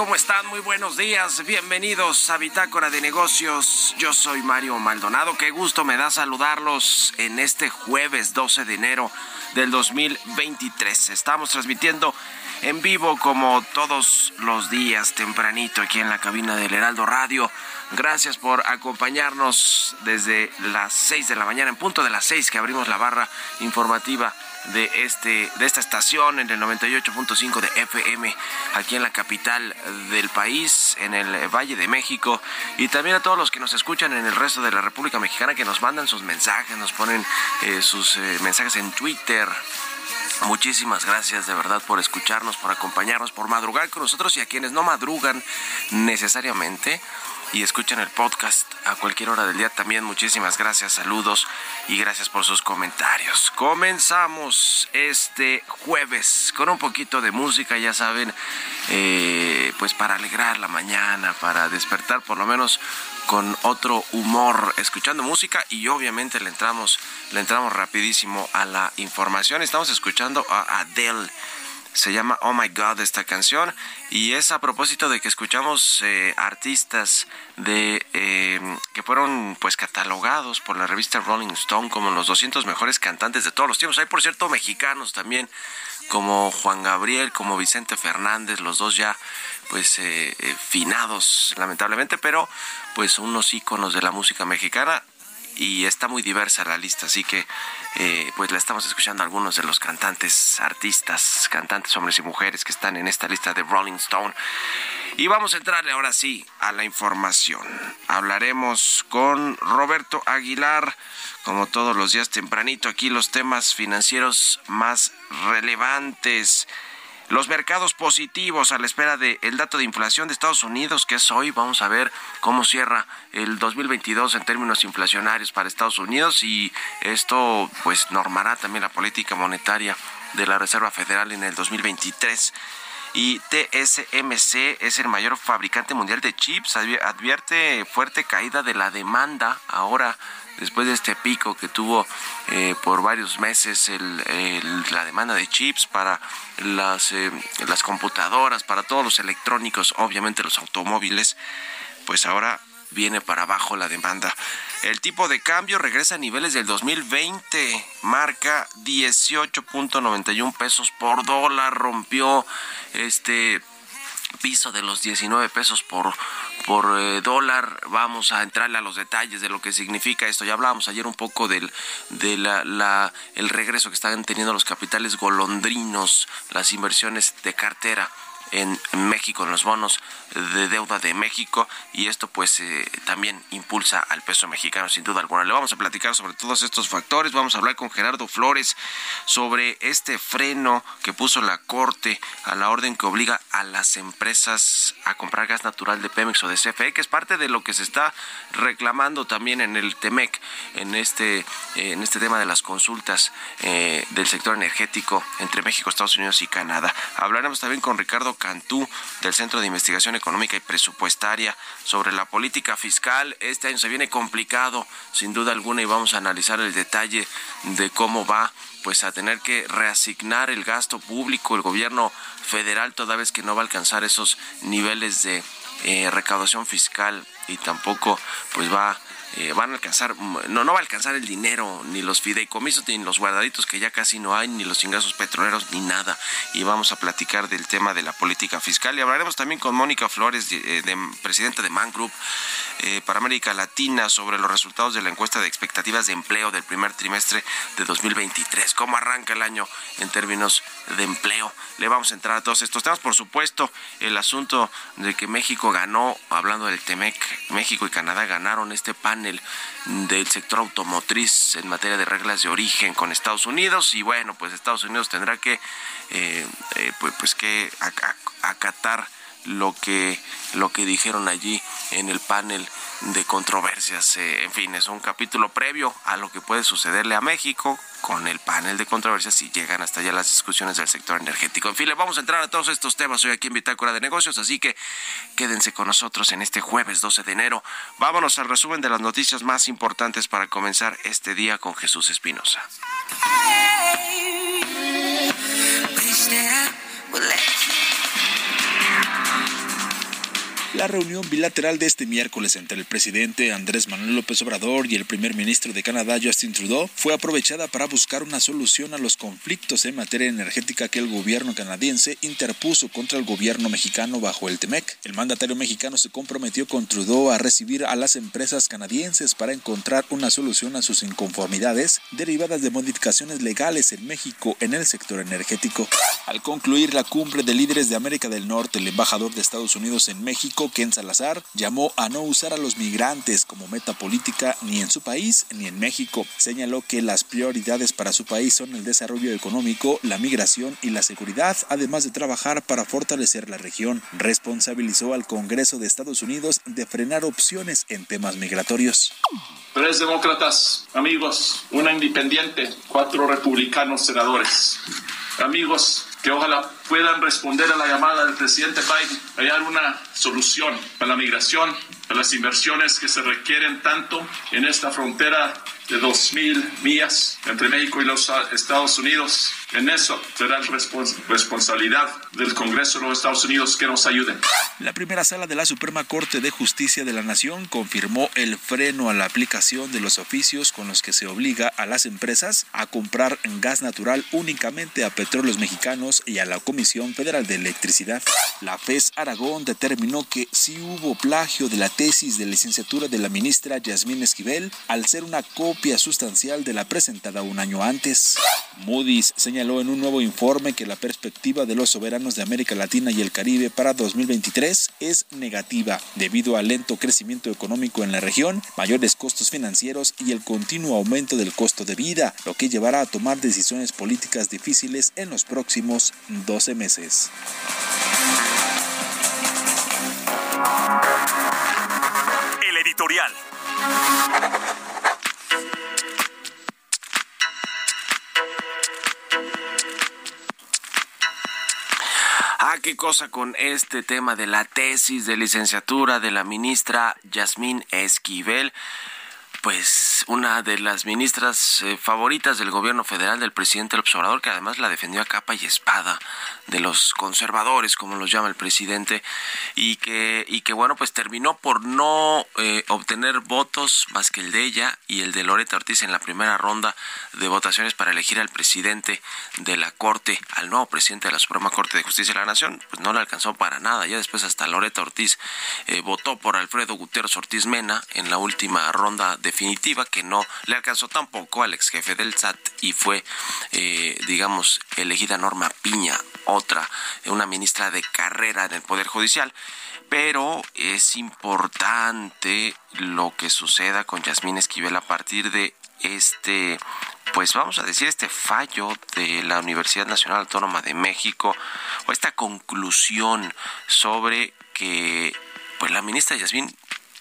¿Cómo están? Muy buenos días. Bienvenidos a Bitácora de Negocios. Yo soy Mario Maldonado. Qué gusto me da saludarlos en este jueves 12 de enero del 2023. Estamos transmitiendo en vivo como todos los días tempranito aquí en la cabina del Heraldo Radio. Gracias por acompañarnos desde las 6 de la mañana, en punto de las 6 que abrimos la barra informativa de este de esta estación en el 98.5 de FM aquí en la capital del país en el Valle de México. Y también a todos los que nos escuchan en el resto de la República Mexicana que nos mandan sus mensajes nos ponen eh, sus eh, mensajes en Twitter. Muchísimas gracias de verdad por escucharnos, por acompañarnos, por madrugar con nosotros y a quienes no madrugan necesariamente y escuchan el podcast a cualquier hora del día también. Muchísimas gracias, saludos y gracias por sus comentarios. Comenzamos este jueves con un poquito de música, ya saben, eh, pues para alegrar la mañana, para despertar por lo menos con otro humor, escuchando música y obviamente le entramos, le entramos rapidísimo a la información. Estamos escuchando a Adele. Se llama Oh My God esta canción y es a propósito de que escuchamos eh, artistas de eh, que fueron pues catalogados por la revista Rolling Stone como los 200 mejores cantantes de todos los tiempos. Hay por cierto mexicanos también como Juan Gabriel, como Vicente Fernández, los dos ya pues eh, eh, finados lamentablemente, pero pues unos íconos de la música mexicana y está muy diversa la lista, así que eh, pues la estamos escuchando a algunos de los cantantes, artistas, cantantes, hombres y mujeres que están en esta lista de Rolling Stone. Y vamos a entrarle ahora sí a la información. Hablaremos con Roberto Aguilar, como todos los días tempranito, aquí los temas financieros más relevantes. Los mercados positivos a la espera del dato de inflación de Estados Unidos, que es hoy. Vamos a ver cómo cierra el 2022 en términos inflacionarios para Estados Unidos y esto pues normará también la política monetaria de la Reserva Federal en el 2023. Y TSMC es el mayor fabricante mundial de chips. Advierte fuerte caída de la demanda ahora después de este pico que tuvo eh, por varios meses la demanda de chips para las, eh, las computadoras, para todos los electrónicos, obviamente los automóviles, pues ahora viene para abajo la demanda. El tipo de cambio regresa a niveles del 2020, marca 18.91 pesos por dólar, rompió este piso de los 19 pesos por, por eh, dólar. Vamos a entrarle a los detalles de lo que significa esto. Ya hablábamos ayer un poco del de la, el regreso que están teniendo los capitales golondrinos, las inversiones de cartera en México, en los bonos de deuda de México y esto pues eh, también impulsa al peso mexicano sin duda alguna. Le vamos a platicar sobre todos estos factores, vamos a hablar con Gerardo Flores sobre este freno que puso la Corte a la orden que obliga a las empresas a comprar gas natural de Pemex o de CFE, que es parte de lo que se está reclamando también en el TEMEC, en este, en este tema de las consultas eh, del sector energético entre México, Estados Unidos y Canadá. Hablaremos también con Ricardo Cantú del Centro de Investigación Económica y Presupuestaria sobre la política fiscal. Este año se viene complicado, sin duda alguna, y vamos a analizar el detalle de cómo va pues a tener que reasignar el gasto público el gobierno federal toda vez que no va a alcanzar esos niveles de eh, recaudación fiscal y tampoco pues va eh, van a alcanzar, no, no va a alcanzar el dinero, ni los fideicomisos, ni los guardaditos que ya casi no hay, ni los ingresos petroleros, ni nada. Y vamos a platicar del tema de la política fiscal. Y hablaremos también con Mónica Flores, de, de, presidenta de Man Group eh, para América Latina, sobre los resultados de la encuesta de expectativas de empleo del primer trimestre de 2023. ¿Cómo arranca el año en términos de empleo? Le vamos a entrar a todos estos temas. Por supuesto, el asunto de que México ganó, hablando del TEMEC, México y Canadá ganaron este pan del sector automotriz en materia de reglas de origen con Estados Unidos. Y bueno, pues Estados Unidos tendrá que eh, eh, pues, pues, que acatar lo que lo que dijeron allí en el panel de controversias. Eh, en fin, es un capítulo previo a lo que puede sucederle a México con el panel de controversias si llegan hasta allá las discusiones del sector energético. En fin, le vamos a entrar a todos estos temas hoy aquí en Bitácora de Negocios, así que quédense con nosotros en este jueves 12 de enero. Vámonos al resumen de las noticias más importantes para comenzar este día con Jesús Espinosa. La reunión bilateral de este miércoles entre el presidente Andrés Manuel López Obrador y el primer ministro de Canadá Justin Trudeau fue aprovechada para buscar una solución a los conflictos en materia energética que el gobierno canadiense interpuso contra el gobierno mexicano bajo el TEMEC. El mandatario mexicano se comprometió con Trudeau a recibir a las empresas canadienses para encontrar una solución a sus inconformidades derivadas de modificaciones legales en México en el sector energético. Al concluir la cumbre de líderes de América del Norte, el embajador de Estados Unidos en México Ken Salazar, llamó a no usar a los migrantes como meta política ni en su país ni en México. Señaló que las prioridades para su país son el desarrollo económico, la migración y la seguridad, además de trabajar para fortalecer la región. Responsabilizó al Congreso de Estados Unidos de frenar opciones en temas migratorios. Tres demócratas, amigos, una independiente, cuatro republicanos senadores. Amigos, que ojalá puedan responder a la llamada del presidente Biden, hallar una solución a la migración, a las inversiones que se requieren tanto en esta frontera de 2.000 millas entre México y los Estados Unidos. En eso será responsabilidad del Congreso de los Estados Unidos que nos ayude. La primera sala de la Suprema Corte de Justicia de la Nación confirmó el freno a la aplicación de los oficios con los que se obliga a las empresas a comprar gas natural únicamente a petróleos mexicanos y a la Comisión Federal de Electricidad. La FES Aragón determinó que sí hubo plagio de la tesis de licenciatura de la ministra Yasmín Esquivel al ser una copia sustancial de la presentada un año antes. Moody's señaló en un nuevo informe que la perspectiva de los soberanos de América Latina y el Caribe para 2023 es negativa debido al lento crecimiento económico en la región, mayores costos financieros y el continuo aumento del costo de vida, lo que llevará a tomar decisiones políticas difíciles en los próximos 12 meses. El editorial. Qué cosa con este tema de la tesis de licenciatura de la ministra Yasmín Esquivel pues una de las ministras eh, favoritas del gobierno federal del presidente López Obrador, que además la defendió a capa y espada de los conservadores, como los llama el presidente, y que, y que bueno, pues terminó por no eh, obtener votos más que el de ella y el de Loreta Ortiz en la primera ronda de votaciones para elegir al presidente de la Corte, al nuevo presidente de la Suprema Corte de Justicia de la Nación, pues no le alcanzó para nada. Ya después hasta Loreta Ortiz eh, votó por Alfredo Gutiérrez Ortiz Mena en la última ronda de definitiva que no le alcanzó tampoco al ex jefe del SAT y fue, eh, digamos, elegida Norma Piña, otra, una ministra de carrera en el Poder Judicial. Pero es importante lo que suceda con Yasmín Esquivel a partir de este, pues vamos a decir, este fallo de la Universidad Nacional Autónoma de México, o esta conclusión sobre que pues la ministra Yasmín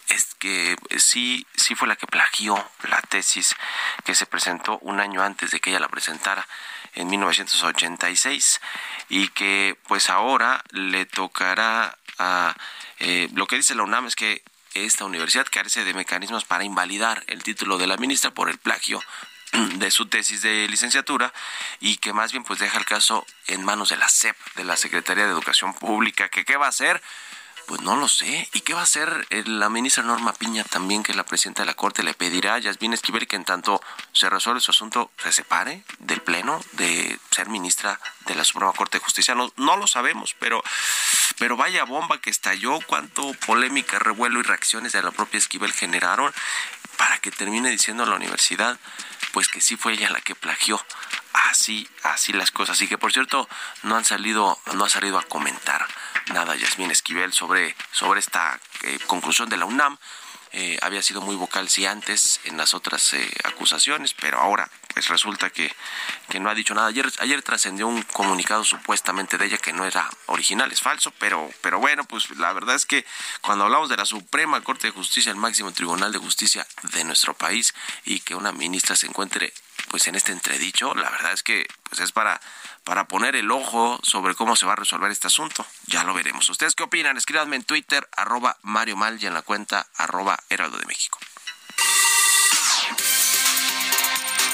es que sí, sí fue la que plagió la tesis que se presentó un año antes de que ella la presentara en 1986 y que pues ahora le tocará a eh, lo que dice la UNAM es que esta universidad carece de mecanismos para invalidar el título de la ministra por el plagio de su tesis de licenciatura y que más bien pues deja el caso en manos de la SEP, de la Secretaría de Educación Pública, que qué va a hacer pues no lo sé. ¿Y qué va a hacer eh, la ministra Norma Piña también, que es la presidenta de la Corte? ¿Le pedirá a Yasmín Esquivel que en tanto se resuelve su asunto se separe del Pleno de ser ministra de la Suprema Corte de Justicia? No, no lo sabemos, pero, pero vaya bomba que estalló, cuánto polémica, revuelo y reacciones de la propia Esquivel generaron para que termine diciendo la universidad pues que sí fue ella la que plagió así así las cosas y que por cierto no han salido no ha salido a comentar nada Yasmín Esquivel sobre, sobre esta eh, conclusión de la UNAM. Eh, había sido muy vocal sí antes en las otras eh, acusaciones, pero ahora pues resulta que, que no ha dicho nada. Ayer, ayer trascendió un comunicado supuestamente de ella que no era original, es falso, pero, pero bueno, pues la verdad es que cuando hablamos de la Suprema Corte de Justicia, el máximo tribunal de justicia de nuestro país, y que una ministra se encuentre pues en este entredicho, la verdad es que pues es para para poner el ojo sobre cómo se va a resolver este asunto. Ya lo veremos. ¿Ustedes qué opinan? Escríbanme en Twitter, arroba Mario Mal y en la cuenta arroba Heraldo de México.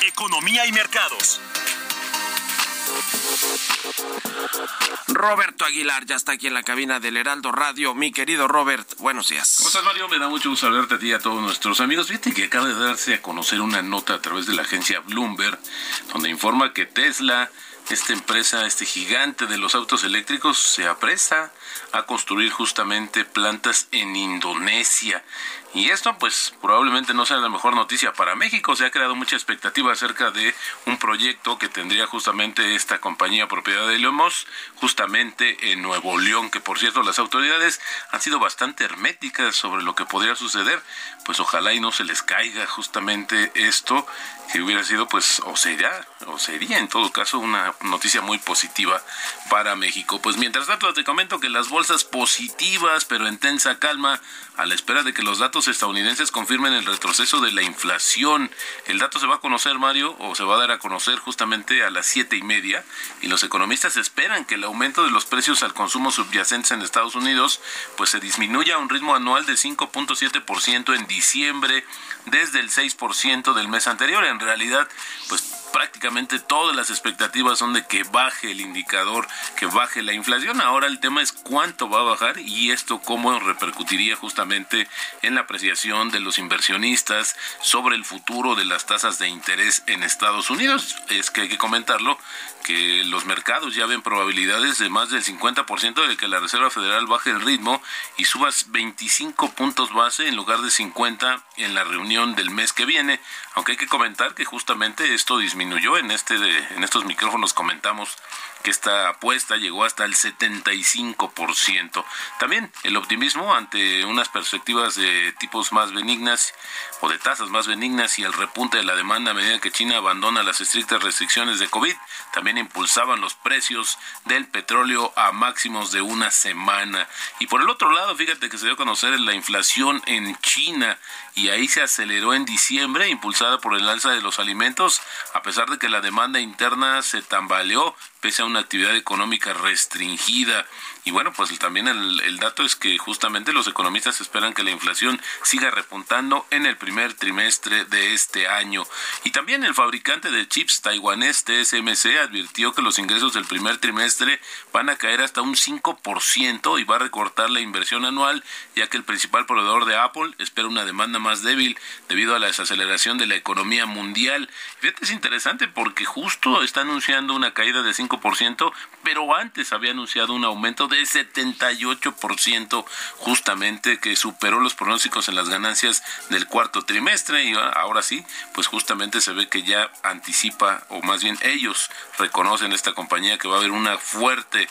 Economía y mercados. Roberto Aguilar ya está aquí en la cabina del Heraldo Radio. Mi querido Robert, buenos días. ¿Cómo estás, Mario? Me da mucho gusto saludarte a ti y a todos nuestros amigos. Fíjate que acaba de darse a conocer una nota a través de la agencia Bloomberg, donde informa que Tesla esta empresa, este gigante de los autos eléctricos, se apresta a construir justamente plantas en Indonesia. Y esto pues probablemente no sea la mejor noticia para México. Se ha creado mucha expectativa acerca de un proyecto que tendría justamente esta compañía propiedad de Lemos, justamente en Nuevo León, que por cierto las autoridades han sido bastante herméticas sobre lo que podría suceder. Pues ojalá y no se les caiga justamente esto, que hubiera sido pues o sería, o sería en todo caso una noticia muy positiva para México. Pues mientras tanto te comento que las bolsas positivas pero en tensa calma a la espera de que los datos estadounidenses confirmen el retroceso de la inflación. El dato se va a conocer, Mario, o se va a dar a conocer justamente a las siete y media, y los economistas esperan que el aumento de los precios al consumo subyacentes en Estados Unidos pues se disminuya a un ritmo anual de 5.7% en diciembre desde el 6% del mes anterior. En realidad, pues prácticamente todas las expectativas son de que baje el indicador, que baje la inflación. Ahora el tema es cuánto va a bajar y esto cómo repercutiría justamente en la apreciación de los inversionistas sobre el futuro de las tasas de interés en Estados Unidos. Es que hay que comentarlo que los mercados ya ven probabilidades de más del 50% de que la Reserva Federal baje el ritmo y suba 25 puntos base en lugar de 50 en la reunión del mes que viene, aunque hay que comentar que justamente esto disminuyó en este en estos micrófonos comentamos que esta apuesta llegó hasta el 75%. También el optimismo ante unas perspectivas de tipos más benignas o de tasas más benignas y el repunte de la demanda a medida que China abandona las estrictas restricciones de COVID, también impulsaban los precios del petróleo a máximos de una semana. Y por el otro lado, fíjate que se dio a conocer la inflación en China y ahí se aceleró en diciembre, impulsada por el alza de los alimentos, a pesar de que la demanda interna se tambaleó pese a una actividad económica restringida. Y bueno, pues también el, dato es que justamente los economistas esperan que la inflación siga repuntando en el primer trimestre de este año. Y también el fabricante de chips taiwanés TSMC advirtió que los ingresos del primer trimestre van a caer hasta un 5% y va a recortar la inversión anual, ya que el principal proveedor de Apple espera una demanda más débil debido a la desaceleración de la economía mundial. Fíjate, es interesante porque justo está anunciando una caída de 5%, pero antes había anunciado un aumento de 78%, justamente que superó los pronósticos en las ganancias del cuarto trimestre y ahora sí, pues justamente se ve que ya anticipa, o más bien ellos reconocen esta compañía que va a haber una fuerte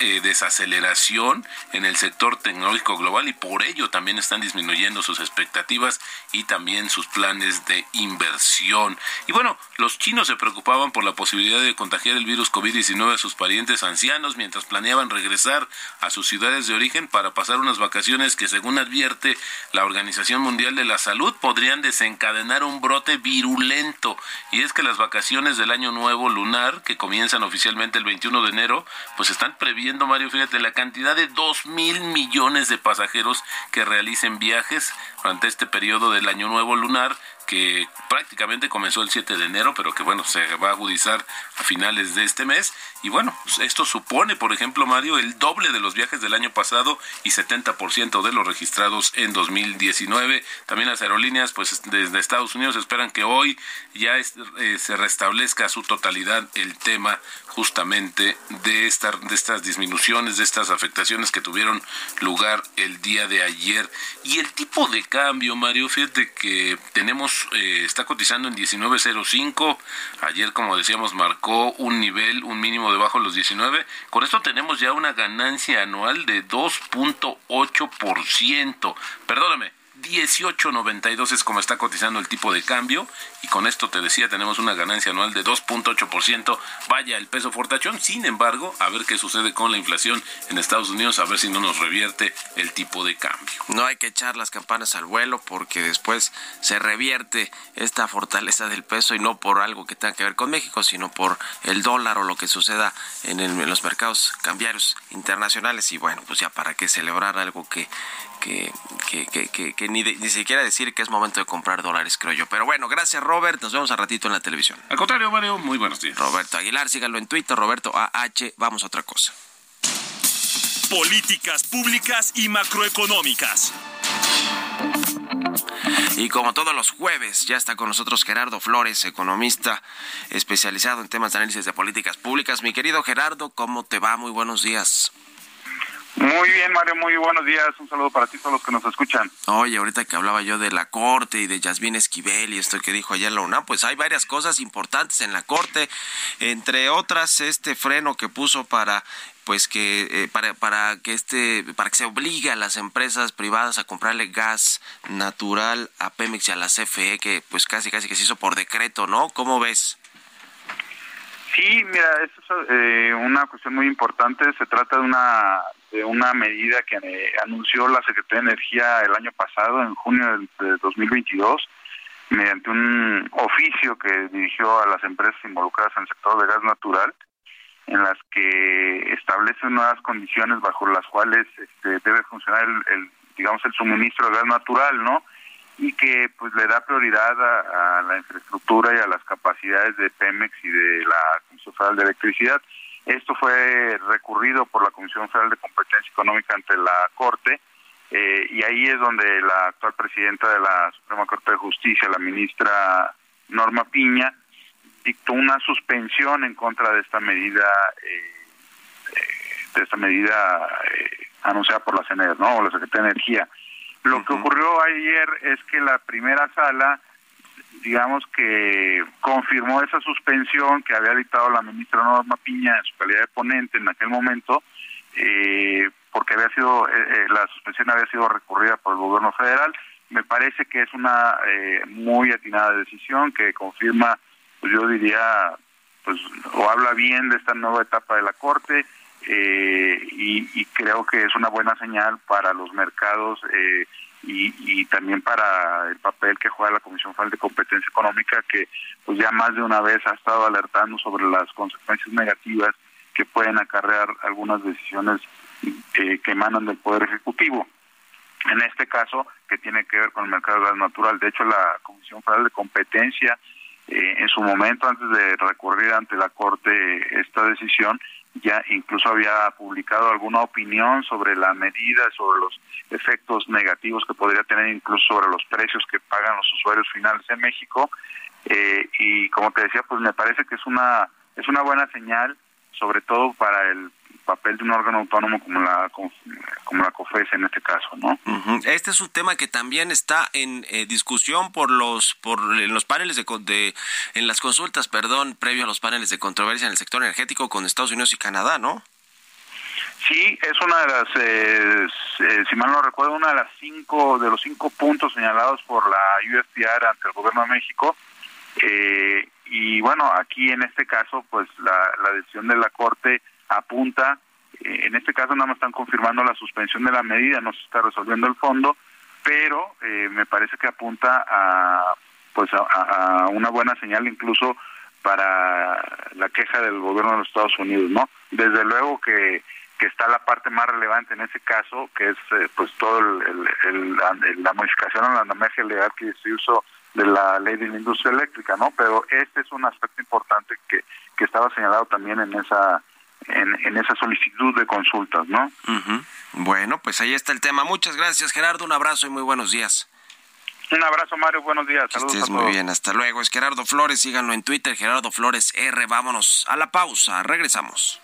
eh, desaceleración en el sector tecnológico global y por ello también están disminuyendo sus expectativas y también sus planes de inversión. Y bueno, los chinos se preocupaban por la posibilidad de contagiar el virus COVID-19 a sus parientes ancianos mientras planeaban regresar a sus ciudades de origen para pasar unas vacaciones que según advierte la Organización Mundial de la Salud podrían desencadenar un brote virulento. Y es que las vacaciones del Año Nuevo Lunar, que comienzan oficialmente el 21 de enero, pues están previendo, Mario, fíjate, la cantidad de dos mil millones de pasajeros que realicen viajes durante este periodo del año nuevo lunar que prácticamente comenzó el 7 de enero, pero que bueno, se va a agudizar a finales de este mes. Y bueno, esto supone, por ejemplo, Mario, el doble de los viajes del año pasado y 70% de los registrados en 2019. También las aerolíneas, pues desde Estados Unidos esperan que hoy ya eh, se restablezca a su totalidad el tema justamente de, de estas disminuciones, de estas afectaciones que tuvieron lugar el día de ayer. Y el tipo de cambio, Mario, fíjate que tenemos, eh, está cotizando en 19.05. Ayer, como decíamos, marcó un nivel, un mínimo debajo de los 19. Con esto tenemos ya una ganancia anual de 2.8%. Perdóname, 18.92 es como está cotizando el tipo de cambio y con esto te decía tenemos una ganancia anual de 2.8%. Vaya el peso fortachón, sin embargo, a ver qué sucede con la inflación en Estados Unidos, a ver si no nos revierte el tipo de cambio. No hay que echar las campanas al vuelo porque después se revierte esta fortaleza del peso y no por algo que tenga que ver con México, sino por el dólar o lo que suceda en, en los mercados cambiarios internacionales y bueno, pues ya para qué celebrar algo que que, que, que, que ni, ni, siquiera decir que es momento de comprar dólares, creo yo. Pero bueno, gracias Robert, nos vemos a ratito en la televisión. Al contrario, Mario, muy buenos días. Roberto Aguilar, síganlo en Twitter, Roberto AH, vamos a otra cosa. Políticas públicas y macroeconómicas. Y como todos los jueves, ya está con nosotros Gerardo Flores, economista especializado en temas de análisis de políticas públicas. Mi querido Gerardo, ¿cómo te va? Muy buenos días. Muy bien, Mario, muy buenos días. Un saludo para ti, todos los que nos escuchan. Oye, ahorita que hablaba yo de la Corte y de Yasmín Esquivel y esto que dijo ayer la UNAM, pues hay varias cosas importantes en la Corte, entre otras este freno que puso para pues que eh, para, para que este para que se obligue a las empresas privadas a comprarle gas natural a Pemex y a la CFE que pues casi casi que se hizo por decreto, ¿no? ¿Cómo ves? Sí, mira, eso es eh, una cuestión muy importante. Se trata de una de una medida que eh, anunció la Secretaría de Energía el año pasado, en junio de 2022, mediante un oficio que dirigió a las empresas involucradas en el sector de gas natural, en las que establece nuevas condiciones bajo las cuales este, debe funcionar el, digamos, el suministro de gas natural, ¿no? y que pues le da prioridad a, la infraestructura y a las capacidades de Pemex y de la Comisión Federal de Electricidad. Esto fue recurrido por la Comisión Federal de Competencia Económica ante la Corte eh, y ahí es donde la actual presidenta de la Suprema Corte de Justicia, la ministra Norma Piña, dictó una suspensión en contra de esta medida eh, eh, de esta medida anunciada por la CNE, ¿no? O la Secretaría de Energía. Lo que ocurrió ayer es que la primera sala, digamos que confirmó esa suspensión que había dictado la ministra Norma Piña en su calidad de ponente en aquel momento, eh, porque había sido eh, eh, la suspensión había sido recurrida por el gobierno federal. Me parece que es una muy atinada decisión que confirma, pues yo diría, pues o habla bien de esta nueva etapa de la corte eh, y, creo que es una buena señal para los mercados eh, y, también para el papel que juega la Comisión Federal de Competencia Económica, que pues ya más de una vez ha estado alertando sobre las consecuencias negativas que pueden acarrear algunas decisiones que emanan del Poder Ejecutivo. En este caso, que tiene que ver con el mercado de gas natural. De hecho, la Comisión Federal de Competencia, en su momento, antes de recurrir ante la Corte esta decisión, ya incluso había publicado alguna opinión sobre la medida, sobre los efectos negativos que podría tener incluso sobre los precios que pagan los usuarios finales en México. Eh, y como te decía, pues me parece que es una es una buena señal, sobre todo para el papel de un órgano autónomo como la como la COFES en este caso, ¿no? Este es un tema que también está en eh, discusión por los por en los paneles de, de, en las consultas, perdón, previo a los paneles de controversia en el sector energético con Estados Unidos y Canadá, ¿no? Sí, es una de las, eh, eh, si mal no recuerdo, una de las cinco de los cinco puntos señalados por la USTR ante el Gobierno de México. y bueno, aquí en este caso, pues la, la decisión de la Corte apunta, eh, en este caso nada más están confirmando la suspensión de la medida, no se está resolviendo el fondo, pero eh, me parece que apunta a pues a, una buena señal incluso para la queja del gobierno de los Estados Unidos, ¿no? Desde luego que, que está la parte más relevante en ese caso, que es eh, pues todo el, la modificación a la normativa legal que se usó de la ley de la industria eléctrica, ¿no? Pero este es un aspecto importante que, que estaba señalado también en esa en, esa solicitud de consultas, ¿no? Bueno, pues ahí está el tema. Muchas gracias, Gerardo. Un abrazo y muy buenos días. Un abrazo, Mario. Buenos días. Saludos muy bien. Hasta luego. Es Gerardo Flores. Síganlo en Twitter. Gerardo Flores R. Vámonos a la pausa. Regresamos.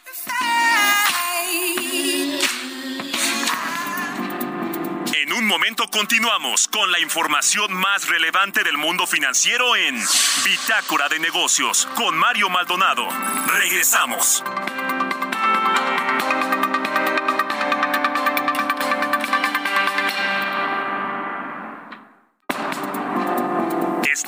En un momento continuamos con la información más relevante del mundo financiero en Bitácora de Negocios con Mario Maldonado. Regresamos.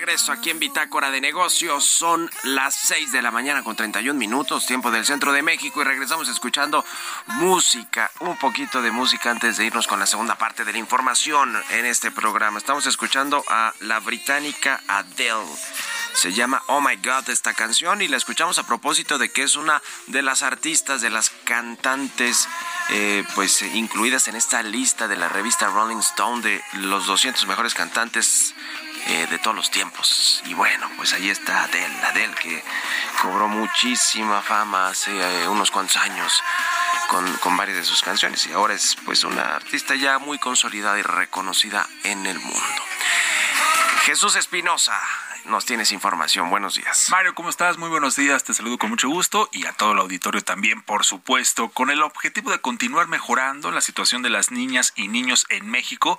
Regreso aquí en Bitácora de Negocios. Son las 6 de la mañana con 31 minutos, tiempo del centro de México, y regresamos escuchando música, un poquito de música antes de irnos con la segunda parte de la información en este programa. Estamos escuchando a la británica Adele. Se llama Oh My God esta canción y la escuchamos a propósito de que es una de las artistas, de las cantantes, eh, pues incluidas en esta lista de la revista Rolling Stone de los 200 mejores cantantes eh, de todos los tiempos. Y bueno, pues ahí está Adele, Adele que cobró muchísima fama hace eh, unos cuantos años con, con, varias de sus canciones y ahora es pues una artista ya muy consolidada y reconocida en el mundo. Jesús Espinosa, nos tienes información. Buenos días. Mario, ¿cómo estás? Muy buenos días. Te saludo con mucho gusto y a todo el auditorio también, por supuesto, con el objetivo de continuar mejorando la situación de las niñas y niños en México.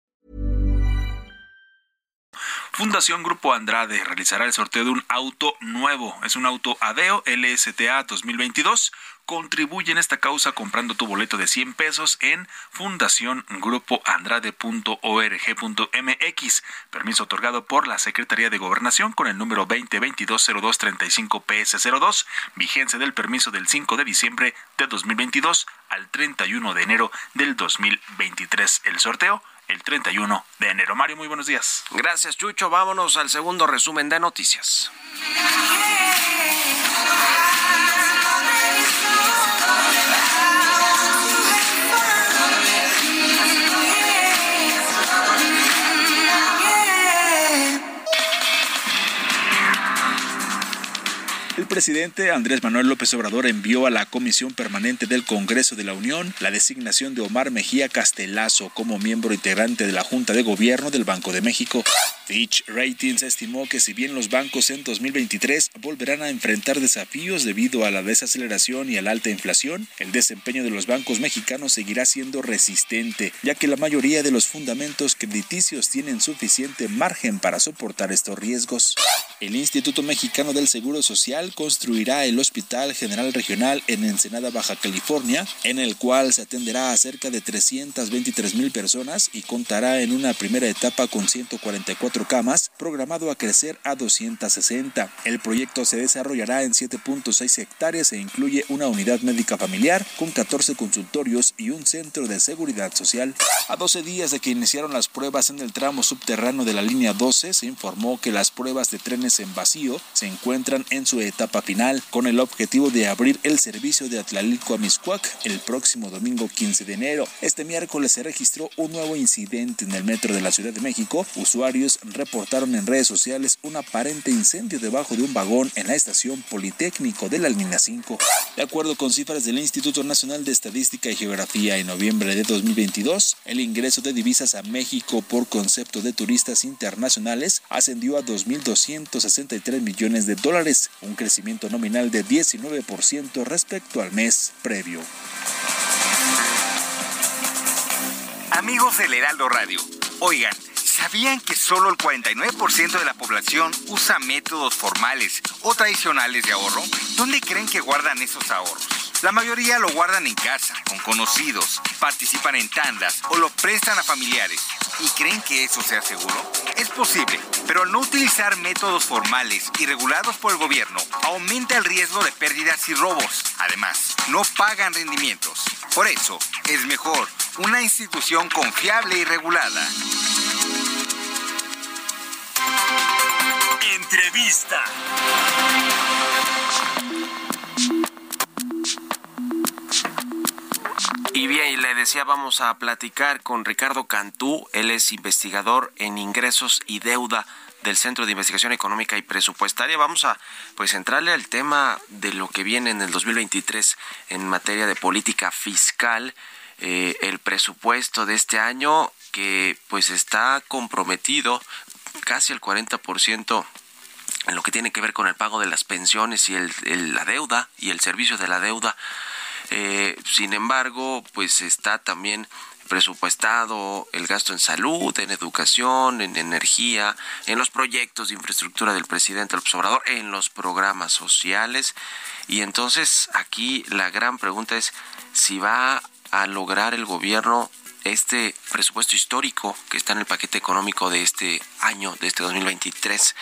Fundación Grupo Andrade realizará el sorteo de un auto nuevo. Es un auto Adeo LSTA 2022 Contribuye en esta causa comprando tu boleto de 100 pesos en fundaciongrupoandrade.org.mx. Permiso otorgado por la Secretaría de Gobernación con el número 2022-0235-PS02. Vigencia del permiso del 5 de diciembre de 2022 al 31 de enero del 2023. El sorteo el 31 de enero. Mario, muy buenos días. Gracias, Chucho. Vámonos al segundo resumen de noticias. El presidente Andrés Manuel López Obrador envió a la Comisión Permanente del Congreso de la Unión la designación de Omar Mejía Castelazo como miembro integrante de la Junta de Gobierno del Banco de México. Fitch Ratings estimó que si bien los bancos en 2023 volverán a enfrentar desafíos debido a la desaceleración y a la alta inflación, el desempeño de los bancos mexicanos seguirá siendo resistente, ya que la mayoría de los fundamentos crediticios tienen suficiente margen para soportar estos riesgos. El Instituto Mexicano del Seguro Social construirá el Hospital General Regional en Ensenada, Baja California, en el cual se atenderá a cerca de 323 mil personas y contará en una primera etapa con 144 camas, programado a crecer a 260. El proyecto se desarrollará en 7.6 hectáreas e incluye una unidad médica familiar con 14 consultorios y un centro de seguridad social. A 12 días de que iniciaron las pruebas en el tramo subterráneo de la línea 12, se informó que las pruebas de trenes en vacío se encuentran en su etapa final, con el objetivo de abrir el servicio de Atlalilco a Miscuac el próximo domingo 15 de enero. Este miércoles se registró un nuevo incidente en el metro de la Ciudad de México. Usuarios reportaron en redes sociales un aparente incendio debajo de un vagón en la estación Politécnico de la línea 5. De acuerdo con cifras del Instituto Nacional de Estadística y Geografía, en noviembre de 2022, el ingreso de divisas a México por concepto de turistas internacionales ascendió a 2.263 millones de dólares, un crecimiento nominal de 19% respecto al mes previo. Amigos del Heraldo Radio, oigan, ¿sabían que solo el 49% de la población usa métodos formales o tradicionales de ahorro? ¿Dónde creen que guardan esos ahorros? La mayoría lo guardan en casa, con conocidos, participan en tandas o lo prestan a familiares. ¿Y creen que eso sea seguro? Es posible, pero no utilizar métodos formales y regulados por el gobierno, aumenta el riesgo de pérdidas y robos. Además, no pagan rendimientos. Por eso, es mejor una institución confiable y regulada. Entrevista. Y le decía, vamos a platicar con Ricardo Cantú, él es investigador en ingresos y deuda del Centro de Investigación Económica y Presupuestaria. Vamos a pues entrarle al tema de lo que viene en el 2023 en materia de política fiscal, eh, el presupuesto de este año que pues está comprometido casi el 40% en lo que tiene que ver con el pago de las pensiones y el, la deuda y el servicio de la deuda. Eh, sin embargo, pues está también presupuestado el gasto en salud, en educación, en energía, en los proyectos de infraestructura del presidente López Obrador, en los programas sociales. Y entonces aquí la gran pregunta es si va a lograr el gobierno este presupuesto histórico que está en el paquete económico de este año, de este 2023.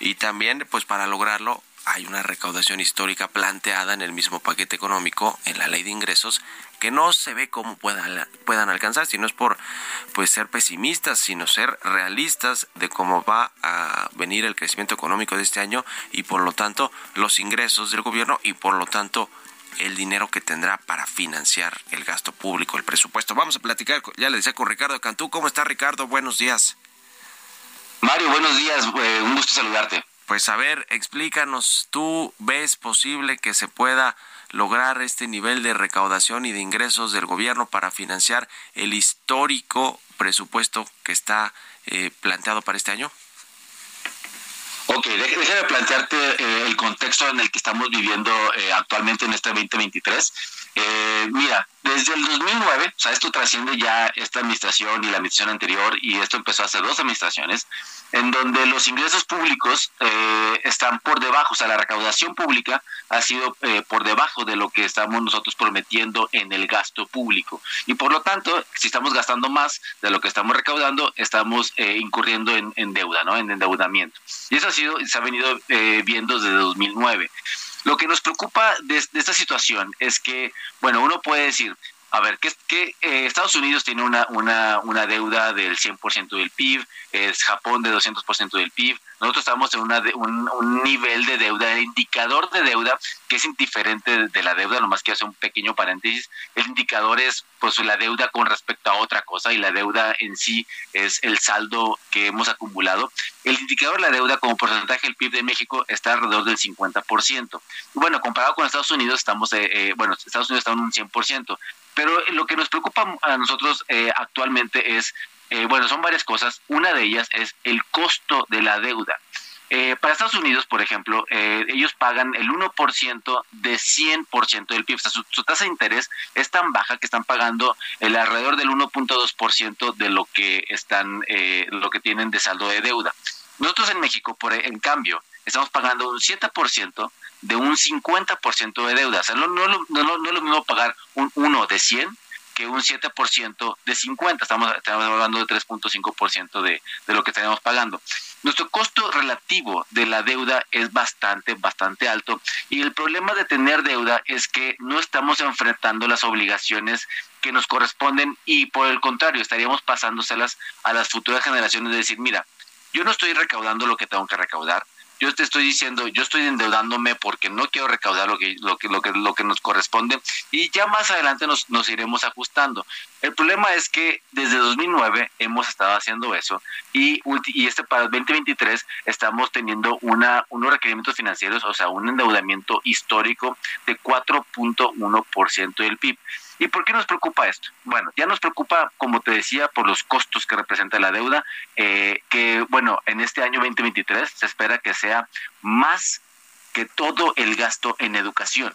Y también, pues para lograrlo, hay una recaudación histórica planteada en el mismo paquete económico, en la ley de ingresos, que no se ve cómo puedan, puedan alcanzar, si no es por pues ser pesimistas, sino ser realistas de cómo va a venir el crecimiento económico de este año y por lo tanto los ingresos del gobierno y por lo tanto el dinero que tendrá para financiar el gasto público, el presupuesto. Vamos a platicar, ya le decía con Ricardo Cantú. ¿Cómo está Ricardo? Buenos días. Mario, buenos días, eh, un gusto saludarte. Pues a ver, explícanos, ¿tú ves posible que se pueda lograr este nivel de recaudación y de ingresos del gobierno para financiar el histórico presupuesto que está eh, planteado para este año? Ok, déjame plantearte eh, el contexto en el que estamos viviendo eh, actualmente en este 2023. Eh, mira, desde el 2009, o sea, esto trasciende ya esta administración y la administración anterior, y esto empezó hace dos administraciones, en donde los ingresos públicos eh, están por debajo, o sea, la recaudación pública ha sido eh, por debajo de lo que estamos nosotros prometiendo en el gasto público. Y por lo tanto, si estamos gastando más de lo que estamos recaudando, estamos eh, incurriendo en, deuda, ¿no? En endeudamiento. Y eso ha sido, se ha venido viendo desde 2009. Lo que nos preocupa de, esta situación es que, bueno, uno puede decir, a ver, que, que Estados Unidos tiene una, una, una deuda del 100% del PIB, es Japón de 200% del PIB, nosotros estamos en una un, un, nivel de deuda, el indicador de deuda, que es indiferente de la deuda, nomás quiero hacer un pequeño paréntesis, el indicador es pues la deuda con respecto a otra cosa y la deuda en sí es el saldo que hemos acumulado. El indicador de la deuda como porcentaje del PIB de México está alrededor del 50%. Y bueno, comparado con Estados Unidos, estamos, eh, eh, bueno, Estados Unidos está en un 100%. Pero lo que nos preocupa a nosotros eh, actualmente es eh, bueno, son varias cosas. Una de ellas es el costo de la deuda. Eh, para Estados Unidos, por ejemplo, eh, ellos pagan el 1% de 100% del PIB. O sea, su, tasa de interés es tan baja que están pagando el alrededor del 1.2% de lo que están, lo que tienen de saldo de deuda. Nosotros en México, por en cambio, estamos pagando un 7% de un 50% de deuda. O sea, no, no, no, no, es lo mismo pagar un 1 de 100 que un 7% de 50, estamos, estamos hablando de 3.5% de, de lo que estaremos pagando. Nuestro costo relativo de la deuda es bastante, bastante alto y el problema de tener deuda es que no estamos enfrentando las obligaciones que nos corresponden y por el contrario estaríamos pasándoselas a las futuras generaciones de decir, mira, yo no estoy recaudando lo que tengo que recaudar, yo te estoy diciendo, yo estoy endeudándome porque no quiero recaudar lo que, lo que, lo que, lo que nos corresponde y ya más adelante nos, nos iremos ajustando. El problema es que desde 2009 hemos estado haciendo eso y, y este para el 2023 estamos teniendo una, unos requerimientos financieros, o sea, un endeudamiento histórico de 4.1% del PIB. ¿Y por qué nos preocupa esto? Bueno, ya nos preocupa, como te decía, por los costos que representa la deuda, eh, que, bueno, en este año 2023 se espera que sea más que todo el gasto en educación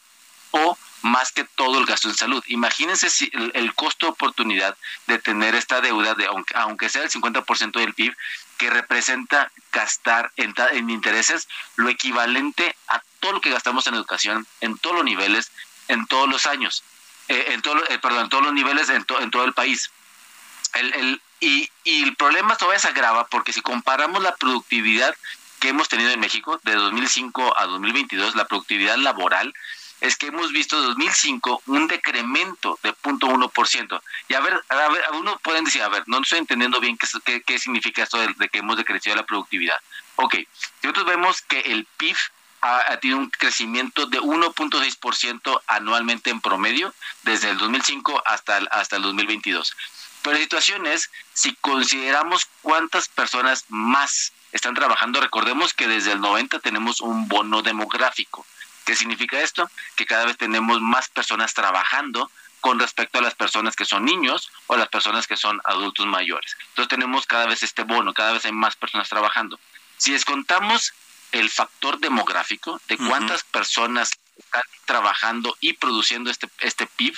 o más que todo el gasto en salud. Imagínense si el, costo de oportunidad de tener esta deuda, de aunque, aunque sea el 50% del PIB, que representa gastar en, en intereses lo equivalente a todo lo que gastamos en educación en todos los niveles, en todos los años. Eh, en, todo, eh, perdón, en todos los niveles en, en todo el país. El, el, y, y el problema todavía se agrava porque si comparamos la productividad que hemos tenido en México de 2005 a 2022, la productividad laboral, es que hemos visto en 2005 un decremento de 0.1%. Y a ver, a ver, uno pueden decir, a ver, no estoy entendiendo bien qué, qué, significa esto de, de, que hemos decrecido la productividad. Ok, nosotros vemos que el PIB ha, tenido un crecimiento de 1.6% anualmente en promedio desde el 2005 hasta el, hasta el 2022. Pero la situación es, si consideramos cuántas personas más están trabajando, recordemos que desde el 90 tenemos un bono demográfico. ¿Qué significa esto? Que cada vez tenemos más personas trabajando con respecto a las personas que son niños o las personas que son adultos mayores. Entonces tenemos cada vez este bono, cada vez hay más personas trabajando. Si descontamos el factor demográfico de cuántas personas están trabajando y produciendo este, este PIB,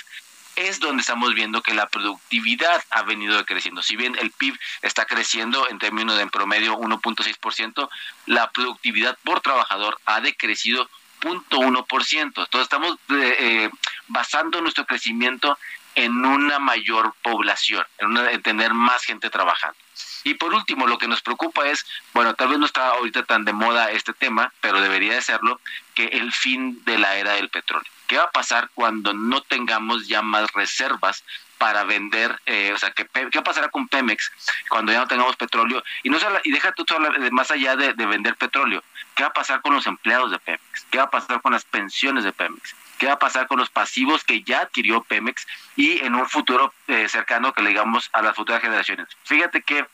es donde estamos viendo que la productividad ha venido creciendo. Si bien el PIB está creciendo en términos de en promedio 1.6%, la productividad por trabajador ha decrecido 0.1%. Entonces estamos eh, eh, basando nuestro crecimiento en una mayor población, en, en tener más gente trabajando. Y por último, lo que nos preocupa es, bueno, tal vez no está ahorita tan de moda este tema, pero debería de serlo, que el fin de la era del petróleo. ¿Qué va a pasar cuando no tengamos ya más reservas para vender, eh, o sea, ¿qué, ¿qué pasará con Pemex cuando ya no tengamos petróleo? Y no y deja tú hablar más allá de, de, vender petróleo, ¿qué va a pasar con los empleados de Pemex? ¿Qué va a pasar con las pensiones de Pemex? qué va a pasar con los pasivos que ya adquirió Pemex y en un futuro eh, cercano que le digamos a las futuras generaciones. Fíjate que,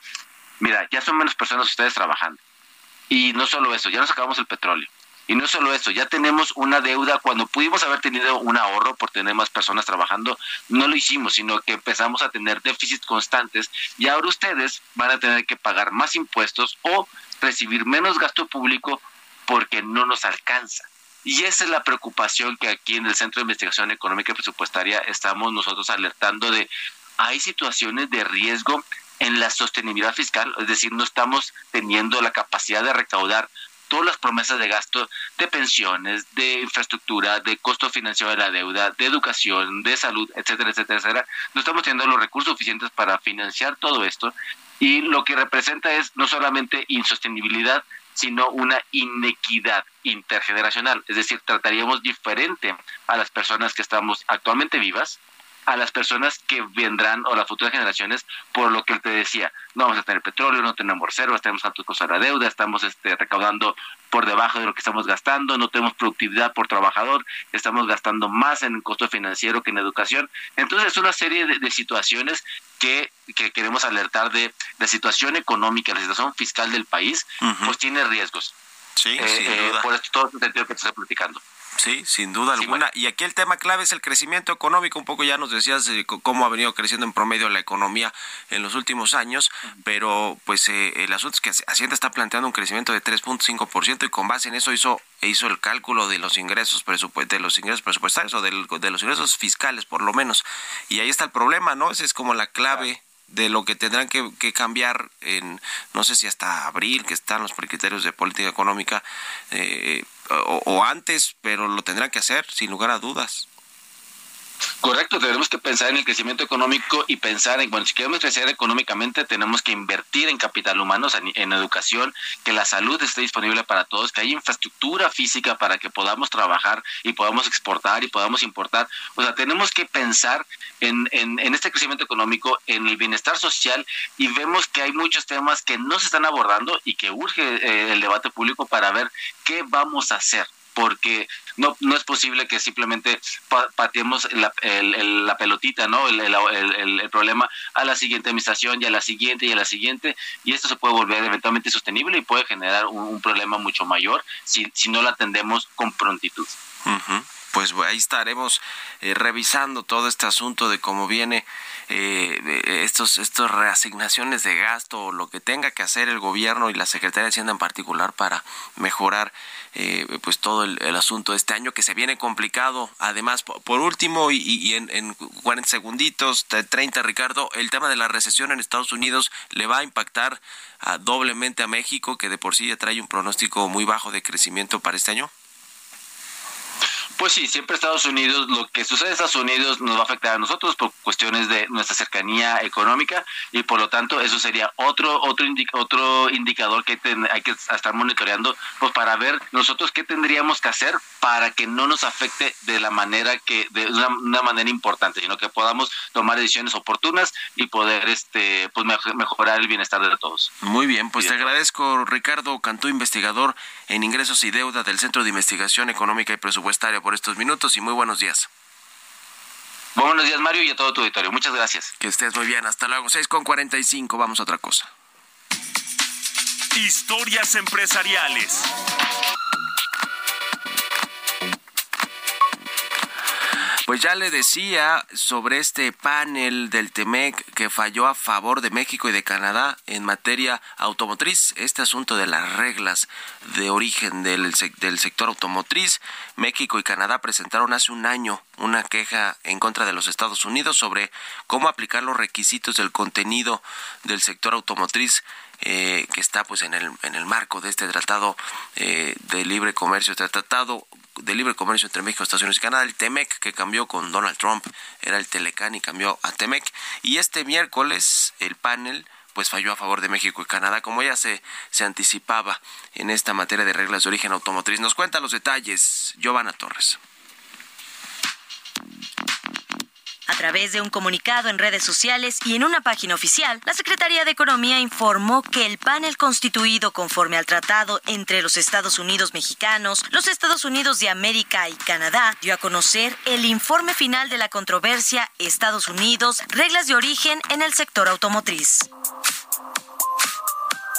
mira, ya son menos personas ustedes trabajando. Y no solo eso, ya nos acabamos el petróleo. Y no solo eso, ya tenemos una deuda. Cuando pudimos haber tenido un ahorro por tener más personas trabajando, no lo hicimos, sino que empezamos a tener déficits constantes y ahora ustedes van a tener que pagar más impuestos o recibir menos gasto público porque no nos alcanza. Y esa es la preocupación que aquí en el Centro de Investigación Económica y Presupuestaria estamos nosotros alertando de hay situaciones de riesgo en la sostenibilidad fiscal, es decir, no estamos teniendo la capacidad de recaudar todas las promesas de gasto de pensiones, de infraestructura, de costo financiero de la deuda, de educación, de salud, etcétera, etcétera, etcétera. No estamos teniendo los recursos suficientes para financiar todo esto y lo que representa es no solamente insostenibilidad, sino una inequidad intergeneracional. Es decir, trataríamos diferente a las personas que estamos actualmente vivas a las personas que vendrán o las futuras generaciones por lo que él te decía, no vamos a tener petróleo, no tenemos reservas, tenemos altos costos de la deuda, estamos este, recaudando por debajo de lo que estamos gastando, no tenemos productividad por trabajador, estamos gastando más en costo financiero que en educación. Entonces es una serie de, situaciones que, que, queremos alertar de la situación económica, la situación fiscal del país, pues tiene riesgos. Sí, eh, eh, por esto, todo el sentido que te estoy platicando. Sí, sin duda alguna. Y aquí el tema clave es el crecimiento económico. Un poco ya nos decías cómo ha venido creciendo en promedio la economía en los últimos años, pero pues eh, el asunto es que Hacienda está planteando un crecimiento de 3.5% y con base en eso hizo hizo el cálculo de los ingresos de los ingresos presupuestarios o de los ingresos fiscales por lo menos. Y ahí está el problema, ¿no? Esa es como la clave de lo que tendrán que, que, cambiar en, no sé si hasta abril, que están los criterios de política económica, eh, o, antes, pero lo tendrán que hacer, sin lugar a dudas. Correcto, tenemos que pensar en el crecimiento económico y pensar en, bueno, si queremos crecer económicamente, tenemos que invertir en capital humano, en educación, que la salud esté disponible para todos, que haya infraestructura física para que podamos trabajar y podamos exportar y podamos importar. O sea, tenemos que pensar en, en, en este crecimiento económico, en el bienestar social y vemos que hay muchos temas que no se están abordando y que urge eh, el debate público para ver qué vamos a hacer porque no, no es posible que simplemente pateemos la, la pelotita, ¿no? El, el, problema a la siguiente administración y a la siguiente y a la siguiente, y esto se puede volver eventualmente sostenible y puede generar un, problema mucho mayor si, si no lo atendemos con prontitud pues ahí estaremos eh, revisando todo este asunto de cómo viene eh, estos estos reasignaciones de gasto o lo que tenga que hacer el gobierno y la Secretaría de Hacienda en particular para mejorar eh, pues todo el, asunto de este año que se viene complicado. Además, por, último y, en, en 40 segunditos, 30 Ricardo, el tema de la recesión en Estados Unidos le va a impactar doblemente a México que de por sí ya trae un pronóstico muy bajo de crecimiento para este año. Pues sí, siempre Estados Unidos, lo que sucede en Estados Unidos nos va a afectar a nosotros por cuestiones de nuestra cercanía económica y por lo tanto eso sería otro otro otro indicador que hay que estar monitoreando pues para ver nosotros qué tendríamos que hacer para que no nos afecte de la manera que de una, manera importante, sino que podamos tomar decisiones oportunas y poder este pues mejorar el bienestar de todos. Muy bien, pues te agradezco Ricardo Cantú, investigador en ingresos y deuda del Centro de Investigación Económica y Presupuestaria estos minutos y muy buenos días. Buenos días, Mario, y a todo tu auditorio. Muchas gracias. Que estés muy bien. Hasta luego. 6 con 45. Vamos a otra cosa. Historias empresariales. Pues ya le decía sobre este panel del TEMEC que falló a favor de México y de Canadá en materia automotriz, este asunto de las reglas de origen del, del sector automotriz. México y Canadá presentaron hace un año una queja en contra de los Estados Unidos sobre cómo aplicar los requisitos del contenido del sector automotriz eh, que está pues en el, en el marco de este tratado eh, de libre comercio, este tratado de libre comercio entre México, Estados Unidos y Canadá, el TEMEC, que cambió con Donald Trump, era el Telecan y cambió a TEMEC. Y este miércoles el panel pues falló a favor de México y Canadá, como ya se, se anticipaba en esta materia de reglas de origen automotriz. Nos cuenta los detalles Giovanna Torres. A través de un comunicado en redes sociales y en una página oficial, la Secretaría de Economía informó que el panel constituido conforme al tratado entre los Estados Unidos mexicanos, los Estados Unidos de América y Canadá dio a conocer el informe final de la controversia Estados Unidos, reglas de origen en el sector automotriz.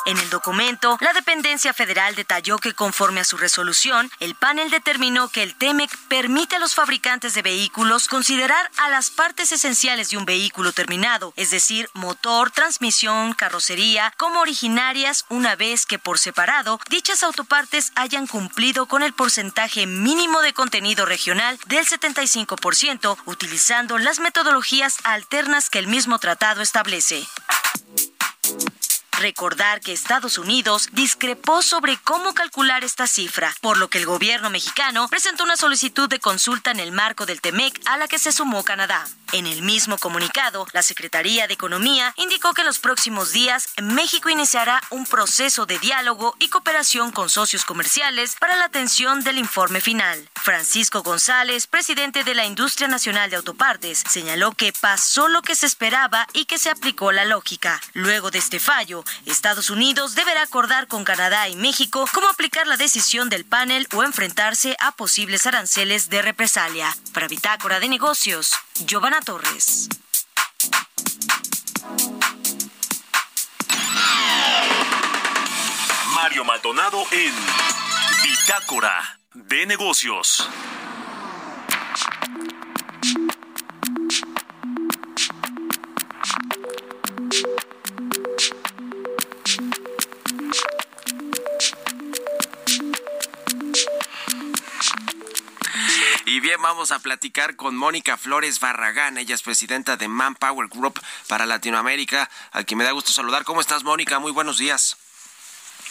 En el documento, la dependencia federal detalló que conforme a su resolución, el panel determinó que el TEMEC permite a los fabricantes de vehículos considerar a las partes esenciales de un vehículo terminado, es decir, motor, transmisión, carrocería, como originarias una vez que por separado dichas autopartes hayan cumplido con el porcentaje mínimo de contenido regional del 75%, utilizando las metodologías alternas que el mismo tratado establece. Recordar que Estados Unidos discrepó sobre cómo calcular esta cifra, por lo que el gobierno mexicano presentó una solicitud de consulta en el marco del TEMEC a la que se sumó Canadá. En el mismo comunicado, la Secretaría de Economía indicó que los próximos días México iniciará un proceso de diálogo y cooperación con socios comerciales para la atención del informe final. Francisco González, presidente de la Industria Nacional de Autopartes, señaló que pasó lo que se esperaba y que se aplicó la lógica. Luego de este fallo, Estados Unidos deberá acordar con Canadá y México cómo aplicar la decisión del panel o enfrentarse a posibles aranceles de represalia. Para Bitácora de Negocios, Giovanna Torres. Mario Maldonado en Bitácora de Negocios. Vamos a platicar con Mónica Flores Barragán. Ella es presidenta de Manpower Group para Latinoamérica, a quien me da gusto saludar. ¿Cómo estás, Mónica? Muy buenos días.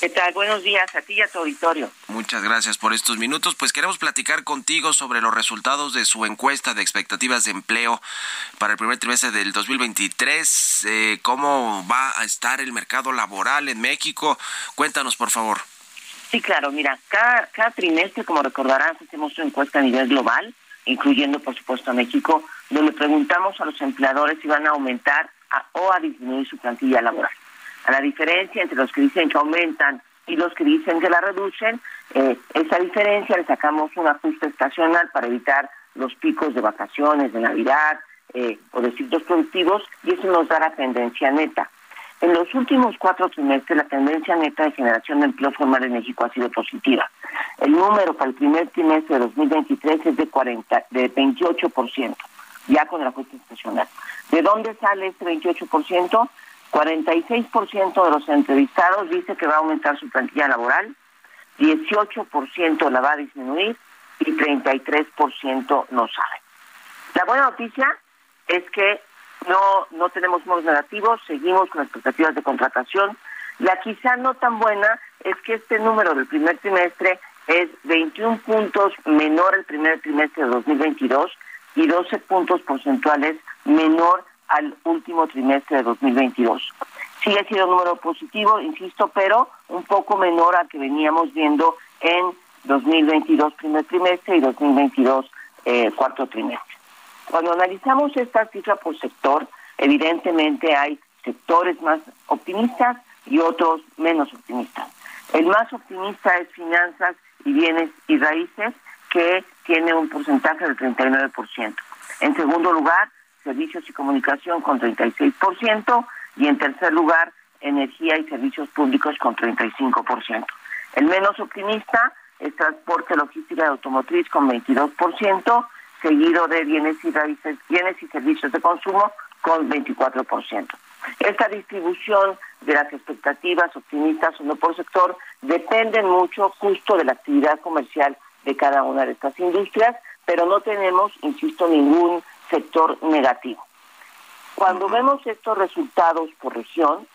¿Qué tal? Buenos días a ti y a tu auditorio. Muchas gracias por estos minutos. Pues queremos platicar contigo sobre los resultados de su encuesta de expectativas de empleo para el primer trimestre del 2023. Eh, ¿Cómo va a estar el mercado laboral en México? Cuéntanos, por favor. Sí, claro, mira, cada, trimestre, como recordarás, hacemos una encuesta a nivel global, incluyendo, por supuesto, a México, donde preguntamos a los empleadores si van a aumentar o a disminuir su plantilla laboral. A la diferencia entre los que dicen que aumentan y los que dicen que la reducen, eh, esa diferencia le sacamos un ajuste estacional para evitar los picos de vacaciones, de Navidad eh, o de ciclos productivos y eso nos da la tendencia neta. En los últimos cuatro trimestres, la tendencia neta de generación de empleo formal en México ha sido positiva. El número para el primer trimestre de 2023 es de, 40, de 28%, ya con el ajuste estacional. ¿De dónde sale este 28%? 46% de los entrevistados dice que va a aumentar su plantilla laboral, 18% la va a disminuir y 33% no sabe. La buena noticia es que no, no tenemos modos negativos, seguimos con expectativas de contratación. La quizá no tan buena es que este número del primer trimestre es 21 puntos menor el primer trimestre de 2022 y 12 puntos porcentuales menor al último trimestre de 2022. Sí ha sido un número positivo, insisto, pero un poco menor al que veníamos viendo en 2022 primer trimestre y 2022 eh, cuarto trimestre. Cuando analizamos esta cifra por sector, evidentemente hay sectores más optimistas y otros menos optimistas. El más optimista es finanzas y bienes y raíces, que tiene un porcentaje del 39%. En segundo lugar, servicios y comunicación con 36% y en tercer lugar, energía y servicios públicos con 35%. El menos optimista es transporte, logística y automotriz con 22%, seguido de bienes y raíces, bienes y servicios de consumo con 24%. Esta distribución de las expectativas optimistas o no por sector depende mucho justo de la actividad comercial de cada una de estas industrias, pero no tenemos, insisto, ningún sector negativo. Cuando vemos estos resultados por región,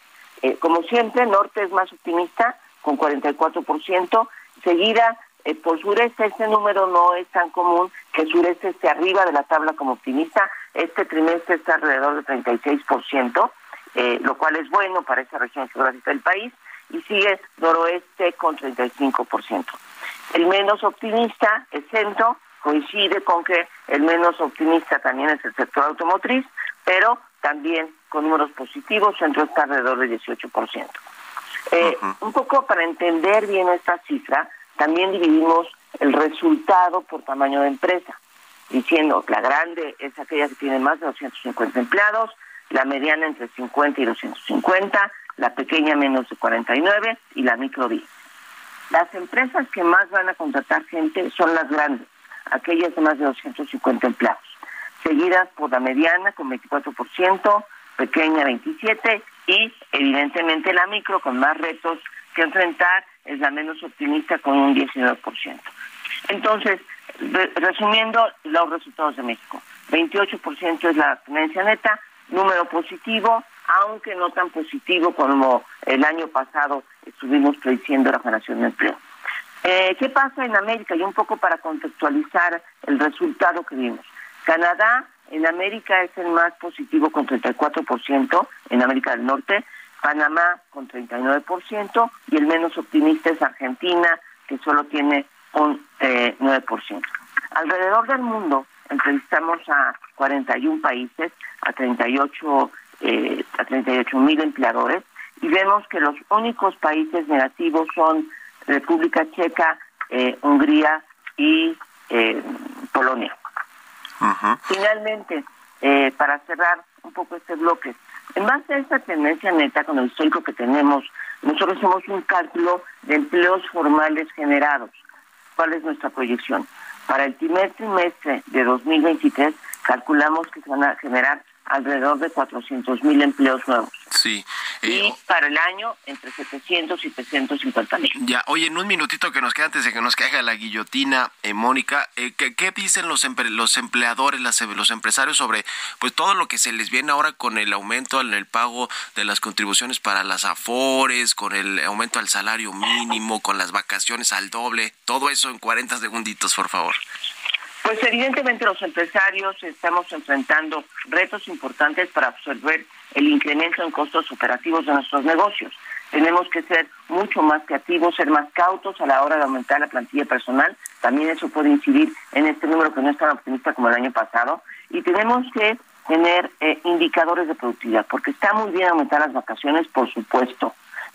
eh, como siempre, norte es más optimista, con 44%, seguida eh, por sureste, este número no es tan común, que sureste esté arriba de la tabla como optimista, este trimestre está alrededor del 36%, eh, lo cual es bueno para esa región geográfica del país, y sigue noroeste con 35%. El menos optimista es centro, coincide con que el menos optimista también es el sector automotriz, pero también con números positivos, centro está alrededor del 18%. Eh, Un poco para entender bien esta cifra, también dividimos el resultado por tamaño de empresa, diciendo la grande es aquella que tiene más de 250 empleados, la mediana entre 50 y 250, la pequeña menos de 49 y la micro 10. Las empresas que más van a contratar gente son las grandes, aquellas de más de 250 empleados, seguidas por la mediana con 24%, pequeña 27% y evidentemente la micro con más retos que enfrentar es la menos optimista con un 19%. Entonces, resumiendo los resultados de México, 28% es la tendencia neta, número positivo, aunque no tan positivo como el año pasado estuvimos prediciendo la generación de empleo. Eh, ¿Qué pasa en América? Y un poco para contextualizar el resultado que vimos. Canadá en América es el más positivo con 34% en América del Norte, Panamá con 39% y el menos optimista es Argentina, que solo tiene un 9%. Eh, Alrededor del mundo entrevistamos a 41 países, a 38 eh, a 38 mil empleadores y vemos que los únicos países negativos son República Checa, eh, Hungría y eh, Polonia. Finalmente, eh, para cerrar un poco este bloque, en base a esta tendencia neta con el histórico que tenemos, nosotros hacemos un cálculo de empleos formales generados. ¿Cuál es nuestra proyección? Para el primer trimestre de 2023 calculamos que se van a generar alrededor de 400 mil empleos nuevos. Sí. Y para el año entre 700 y 750 mil. Ya, oye, en un minutito que nos queda antes de que nos caiga la guillotina, eh, Mónica, eh, ¿qué, dicen los, los empleadores, los empresarios sobre pues todo lo que se les viene ahora con el aumento en el pago de las contribuciones para las afores, con el aumento al salario mínimo, con las vacaciones al doble, todo eso en 40 segunditos, por favor? Pues evidentemente los empresarios estamos enfrentando retos importantes para absorber el incremento en costos operativos de nuestros negocios. Tenemos que ser mucho más creativos, ser más cautos a la hora de aumentar la plantilla personal. También eso puede incidir en este número que no es tan optimista como el año pasado. Y tenemos que tener eh, indicadores de productividad, porque está muy bien aumentar las vacaciones, por supuesto.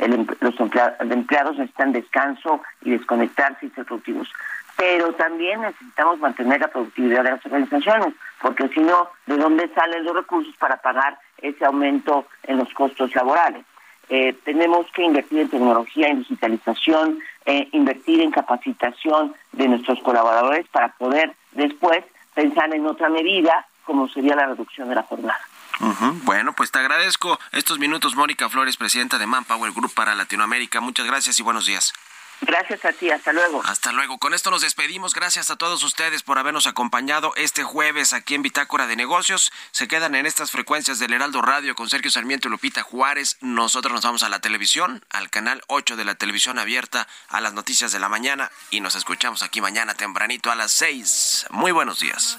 Los empleados necesitan descanso y desconectarse y ser productivos pero también necesitamos mantener la productividad de las organizaciones, porque si no, ¿de dónde salen los recursos para pagar ese aumento en los costos laborales? Eh, tenemos que invertir en tecnología, en digitalización, eh, invertir en capacitación de nuestros colaboradores para poder después pensar en otra medida como sería la reducción de la jornada. Bueno, pues te agradezco estos minutos, Mónica Flores, presidenta de Manpower Group para Latinoamérica. Muchas gracias y buenos días. Gracias a ti, hasta luego. Hasta luego. Con esto nos despedimos. Gracias a todos ustedes por habernos acompañado este jueves aquí en Bitácora de Negocios. Se quedan en estas frecuencias del Heraldo Radio con Sergio Sarmiento y Lupita Juárez. Nosotros nos vamos a la televisión, al canal 8 de la televisión abierta, a las noticias de la mañana y nos escuchamos aquí mañana tempranito a las 6. Muy buenos días.